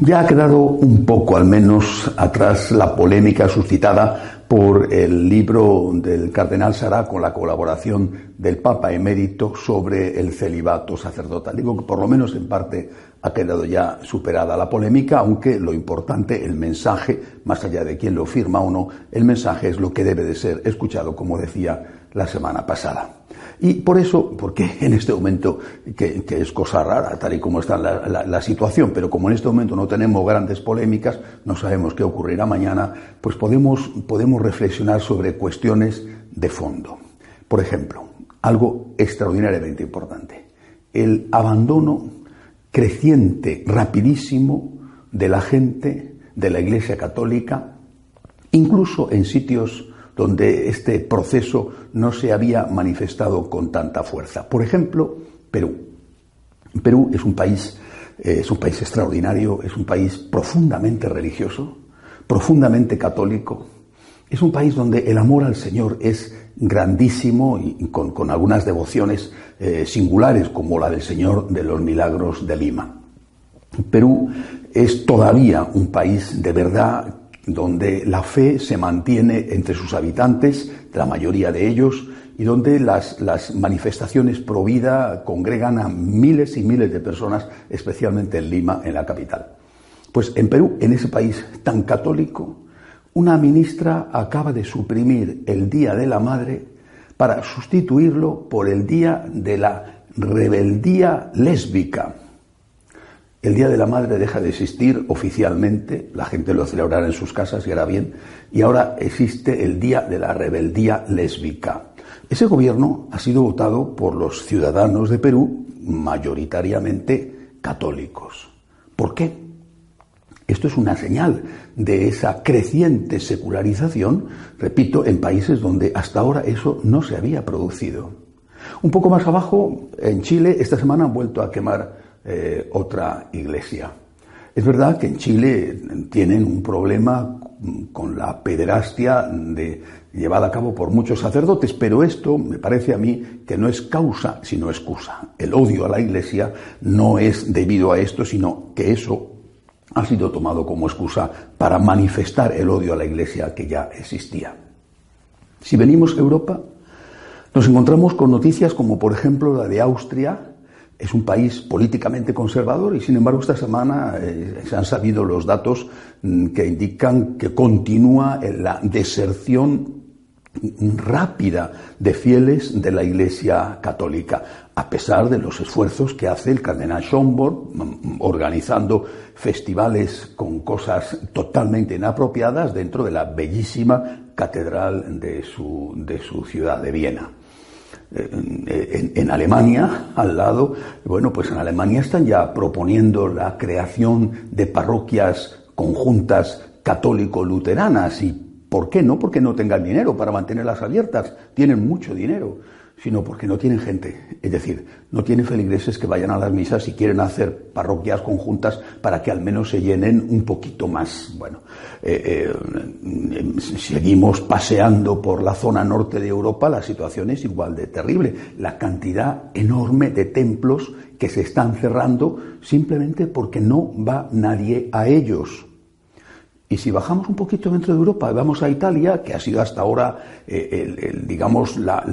Ya ha quedado un poco, al menos, atrás la polémica suscitada por el libro del cardenal Sará con la colaboración del Papa emérito sobre el celibato sacerdotal. Digo que por lo menos en parte ha quedado ya superada la polémica, aunque lo importante, el mensaje, más allá de quién lo firma o no, el mensaje es lo que debe de ser escuchado, como decía la semana pasada. Y por eso, porque en este momento, que, es cosa rara, tal y como está la, la, la, situación, pero como en este momento no tenemos grandes polémicas, no sabemos qué ocurrirá mañana, pues podemos, podemos reflexionar sobre cuestiones de fondo. Por ejemplo, algo extraordinariamente importante, el abandono creciente, rapidísimo, de la gente de la Iglesia Católica, incluso en sitios donde este proceso no se había manifestado con tanta fuerza. Por ejemplo, Perú. Perú es un país, eh, es un país extraordinario, es un país profundamente religioso, profundamente católico. Es un país donde el amor al Señor es grandísimo y con, algunas devociones eh, singulares, como la del Señor de los Milagros de Lima. Perú es todavía un país de verdad donde la fe se mantiene entre sus habitantes, la mayoría de ellos, y donde las, manifestaciones pro vida congregan a miles y miles de personas, especialmente en Lima, en la capital. Pues en Perú, en ese país tan católico, una ministra acaba de suprimir el Día de la Madre para sustituirlo por el Día de la Rebeldía Lésbica. El Día de la Madre deja de existir oficialmente, la gente lo celebrará en sus casas y hará bien, y ahora existe el Día de la Rebeldía Lésbica. Ese gobierno ha sido votado por los ciudadanos de Perú, mayoritariamente católicos. ¿Por qué? Esto es una señal de esa creciente secularización, repito, en países donde hasta ahora eso no se había producido. Un poco más abajo, en Chile, esta semana han vuelto a quemar eh, otra iglesia. Es verdad que en Chile tienen un problema con la pederastia de, llevada a cabo por muchos sacerdotes, pero esto me parece a mí que no es causa, sino excusa. El odio a la iglesia no es debido a esto, sino que eso ha sido tomado como excusa para manifestar el odio a la iglesia que ya existía. Si venimos a Europa, nos encontramos con noticias como por ejemplo la de Austria, es un país políticamente conservador y sin embargo esta semana eh, se han sabido los datos mm, que indican que continúa la deserción rápida de fieles de la Iglesia Católica, a pesar de los esfuerzos que hace el cardenal Schomburg mm, organizando festivales con cosas totalmente inapropiadas dentro de la bellísima catedral de su, de su ciudad de Viena. En, Alemania, al lado, bueno, pues en Alemania están ya proponiendo la creación de parroquias conjuntas católico-luteranas. ¿Y por qué no? Porque no tengan dinero para mantenerlas abiertas. Tienen mucho dinero sino porque no tienen gente. Es decir, no tienen feligreses que vayan a las misas y quieren hacer parroquias conjuntas para que al menos se llenen un poquito más. Bueno, eh, eh, seguimos paseando por la zona norte de Europa, la situación es igual de terrible. La cantidad enorme de templos que se están cerrando simplemente porque no va nadie a ellos. Y si bajamos un poquito dentro de Europa, vamos a Italia, que ha sido hasta ahora, eh, digamos, la,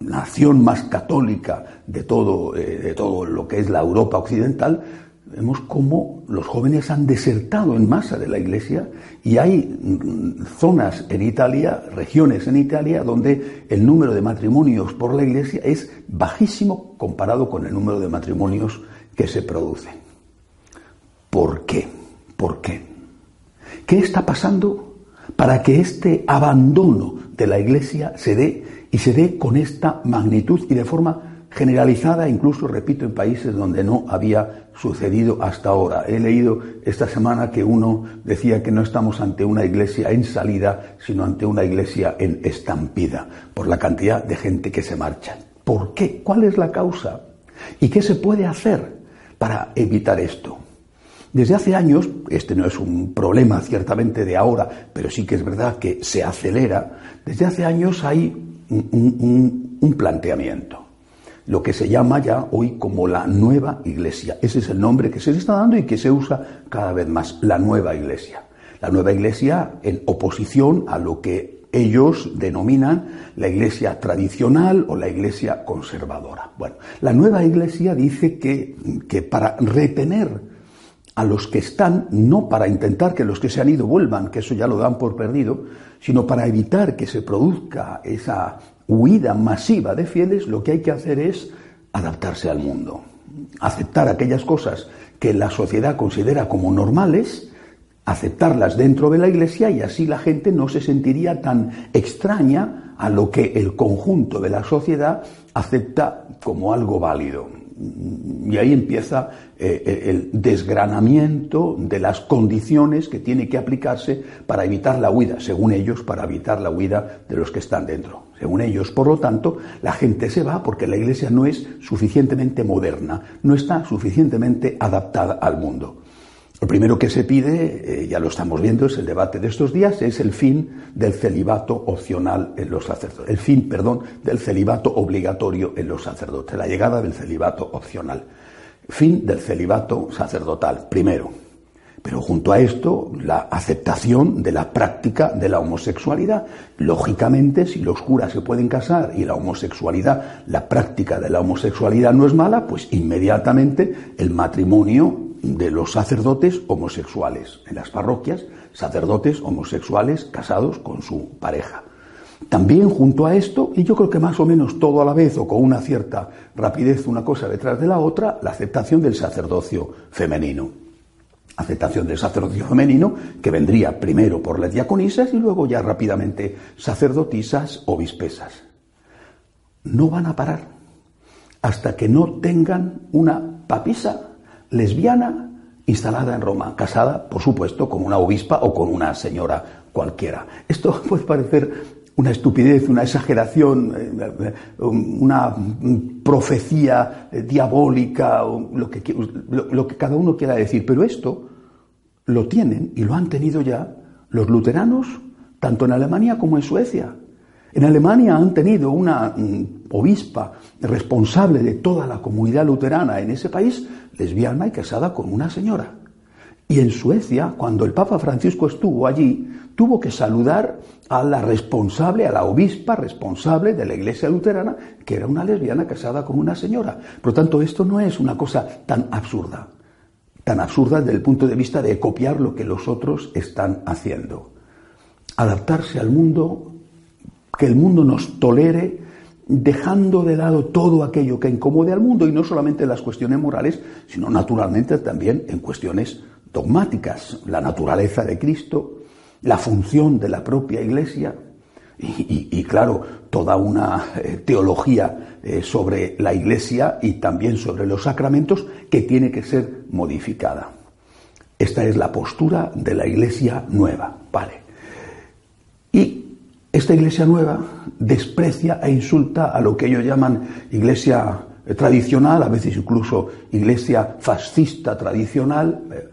nación más católica de todo, eh, de todo lo que es la Europa occidental, vemos cómo los jóvenes han desertado en masa de la Iglesia y hay mm, zonas en Italia, regiones en Italia, donde el número de matrimonios por la Iglesia es bajísimo comparado con el número de matrimonios que se producen. ¿Por qué? ¿Por qué? ¿Qué está pasando para que este abandono de la Iglesia se dé y se dé con esta magnitud y de forma generalizada, incluso, repito, en países donde no había sucedido hasta ahora. He leído esta semana que uno decía que no estamos ante una iglesia en salida, sino ante una iglesia en estampida, por la cantidad de gente que se marcha. ¿Por qué? ¿Cuál es la causa? ¿Y qué se puede hacer para evitar esto? Desde hace años, este no es un problema ciertamente de ahora, pero sí que es verdad que se acelera, desde hace años hay un, planteamiento lo que se llama ya hoy como la nueva iglesia. Ese es el nombre que se le está dando y que se usa cada vez más, la nueva iglesia. La nueva iglesia en oposición a lo que ellos denominan la iglesia tradicional o la iglesia conservadora. Bueno, la nueva iglesia dice que, que para retener a los que están, no para intentar que los que se han ido vuelvan, que eso ya lo dan por perdido, sino para evitar que se produzca esa huida masiva de fieles, lo que hay que hacer es adaptarse al mundo, aceptar aquellas cosas que la sociedad considera como normales, aceptarlas dentro de la iglesia y así la gente no se sentiría tan extraña a lo que el conjunto de la sociedad acepta como algo válido. Y ahí empieza eh, el desgranamiento de las condiciones que tiene que aplicarse para evitar la huida, según ellos, para evitar la huida de los que están dentro. Según ellos, por lo tanto, la gente se va porque la Iglesia no es suficientemente moderna, no está suficientemente adaptada al mundo. Lo primero que se pide, eh, ya lo estamos viendo, es el debate de estos días, es el fin del celibato opcional en los sacerdotes. El fin, perdón, del celibato obligatorio en los sacerdotes. La llegada del celibato opcional. Fin del celibato sacerdotal, primero. Pero junto a esto, la aceptación de la práctica de la homosexualidad. Lógicamente, si los curas se pueden casar y la homosexualidad, la práctica de la homosexualidad no es mala, pues inmediatamente el matrimonio de los sacerdotes homosexuales en las parroquias, sacerdotes homosexuales casados con su pareja. También junto a esto, y yo creo que más o menos todo a la vez o con una cierta rapidez una cosa detrás de la otra, la aceptación del sacerdocio femenino. Aceptación del sacerdocio femenino que vendría primero por las diaconisas y luego ya rápidamente sacerdotisas o bispesas. No van a parar hasta que no tengan una papisa lesbiana instalada en Roma, casada, por supuesto, con una obispa o con una señora cualquiera. Esto puede parecer una estupidez, una exageración, eh, una profecía eh, diabólica, lo que, lo que cada uno quiera decir, pero esto lo tienen y lo han tenido ya los luteranos, tanto en Alemania como en Suecia. En Alemania han tenido una mm, obispa responsable de toda la comunidad luterana en ese país, lesbiana y casada con una señora. Y en Suecia, cuando el Papa Francisco estuvo allí, tuvo que saludar a la responsable, a la obispa responsable de la iglesia luterana, que era una lesbiana casada con una señora. Por lo tanto, esto no es una cosa tan absurda, tan absurda desde el punto de vista de copiar lo que los otros están haciendo. Adaptarse al mundo que el mundo nos tolere dejando de lado todo aquello que incomode al mundo y no solamente en las cuestiones morales, sino naturalmente también en cuestiones dogmáticas, la naturaleza de Cristo, la función de la propia Iglesia y, claro, toda una eh, teología eh, sobre la Iglesia y también sobre los sacramentos que tiene que ser modificada. Esta es la postura de la Iglesia nueva, ¿vale? Y esta iglesia nueva desprecia e insulta a lo que ellos llaman iglesia tradicional, a veces incluso iglesia fascista tradicional, eh,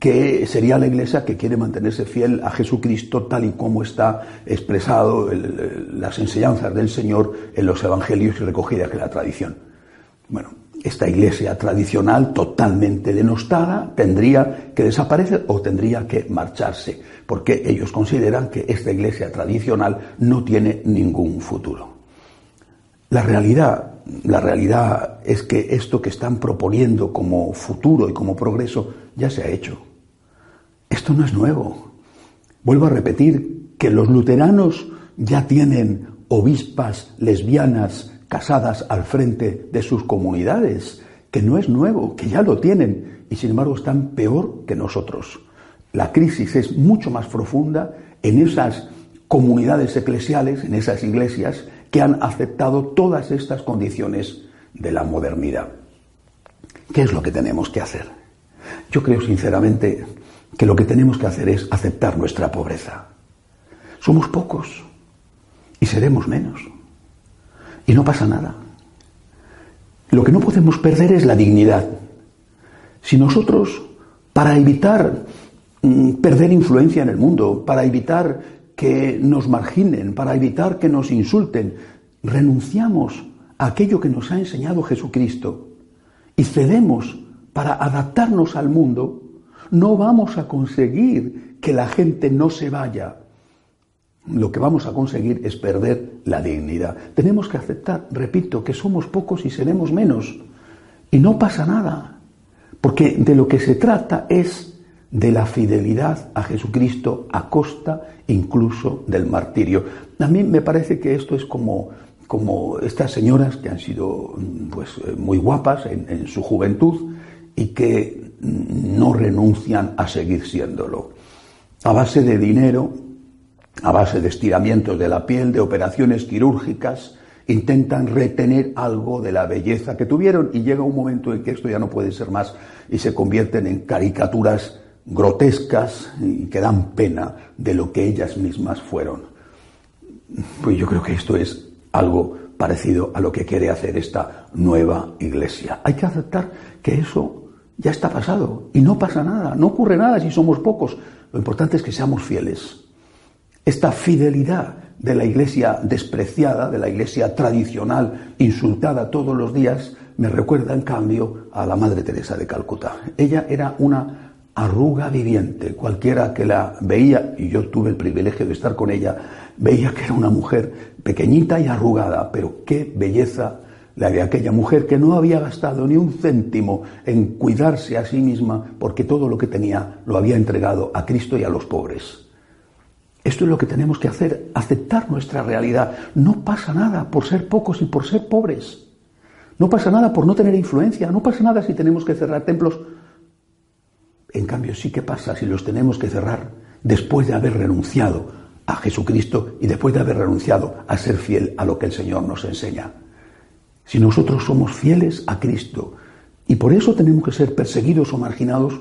que sería la iglesia que quiere mantenerse fiel a Jesucristo tal y como está expresado las enseñanzas del Señor en los evangelios y recogidas en la tradición. Bueno, esta iglesia tradicional totalmente denostada tendría que desaparecer o tendría que marcharse, porque ellos consideran que esta iglesia tradicional no tiene ningún futuro. La realidad, la realidad es que esto que están proponiendo como futuro y como progreso ya se ha hecho. Esto no es nuevo. Vuelvo a repetir que los luteranos ya tienen obispas lesbianas casadas al frente de sus comunidades, que no es nuevo, que ya lo tienen, y sin embargo están peor que nosotros. la crisis es mucho más profunda en esas comunidades eclesiales, en esas iglesias que han aceptado todas estas condiciones de la modernidad. ¿Qué es lo que tenemos que hacer? Yo creo sinceramente que lo que tenemos que hacer es aceptar nuestra pobreza. Somos pocos y seremos menos. Y no pasa nada. Lo que no podemos perder es la dignidad. Si nosotros, para evitar mm, perder influencia en el mundo, para evitar que nos marginen, para evitar que nos insulten, renunciamos a aquello que nos ha enseñado Jesucristo y cedemos para adaptarnos al mundo, no vamos a conseguir que la gente no se vaya. Lo que vamos a conseguir es perder la dignidad. Tenemos que aceptar, repito, que somos pocos y seremos menos. Y no pasa nada. Porque de lo que se trata es de la fidelidad a Jesucristo a costa incluso del martirio. A mí me parece que esto es como, como estas señoras que han sido pues, muy guapas en, en su juventud y que no renuncian a seguir siéndolo. A base de dinero, a base de estiramientos de la piel, de operaciones quirúrgicas, intentan retener algo de la belleza que tuvieron y llega un momento en que esto ya no puede ser más y se convierten en caricaturas grotescas y que dan pena de lo que ellas mismas fueron. Pues yo creo que esto es algo parecido a lo que quiere hacer esta nueva iglesia. Hay que aceptar que eso ya está pasado y no pasa nada, no ocurre nada si somos pocos. Lo importante es que seamos fieles. Esta fidelidad de la iglesia despreciada, de la iglesia tradicional, insultada todos los días, me recuerda en cambio a la Madre Teresa de Calcuta. Ella era una arruga viviente. Cualquiera que la veía, y yo tuve el privilegio de estar con ella, veía que era una mujer pequeñita y arrugada, pero qué belleza la de aquella mujer que no había gastado ni un céntimo en cuidarse a sí misma porque todo lo que tenía lo había entregado a Cristo y a los pobres. Esto es lo que tenemos que hacer, aceptar nuestra realidad. No pasa nada por ser pocos y por ser pobres. No pasa nada por no tener influencia. No pasa nada si tenemos que cerrar templos. En cambio, sí que pasa si los tenemos que cerrar después de haber renunciado a Jesucristo y después de haber renunciado a ser fiel a lo que el Señor nos enseña. Si nosotros somos fieles a Cristo y por eso tenemos que ser perseguidos o marginados,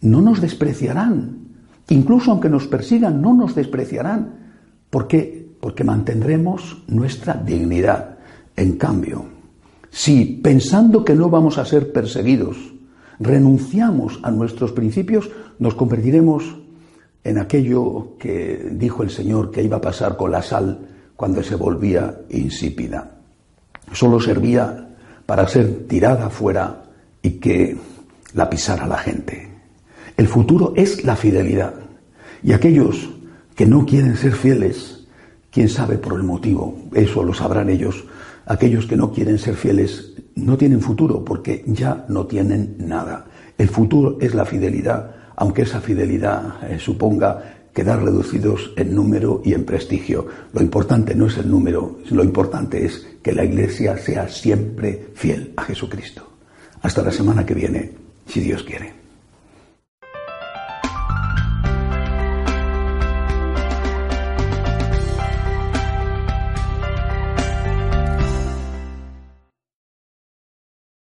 no nos despreciarán. Incluso aunque nos persigan, no nos despreciarán. ¿Por qué? Porque mantendremos nuestra dignidad. En cambio, si pensando que no vamos a ser perseguidos, renunciamos a nuestros principios, nos convertiremos en aquello que dijo el Señor que iba a pasar con la sal cuando se volvía insípida solo servía para ser tirada afuera y que la pisara la gente. El futuro es la fidelidad. Y aquellos que no quieren ser fieles, quién sabe por el motivo, eso lo sabrán ellos, aquellos que no quieren ser fieles no tienen futuro porque ya no tienen nada. El futuro es la fidelidad, aunque esa fidelidad eh, suponga quedar reducidos en número y en prestigio. Lo importante no es el número, lo importante es que la Iglesia sea siempre fiel a Jesucristo. Hasta la semana que viene, si Dios quiere.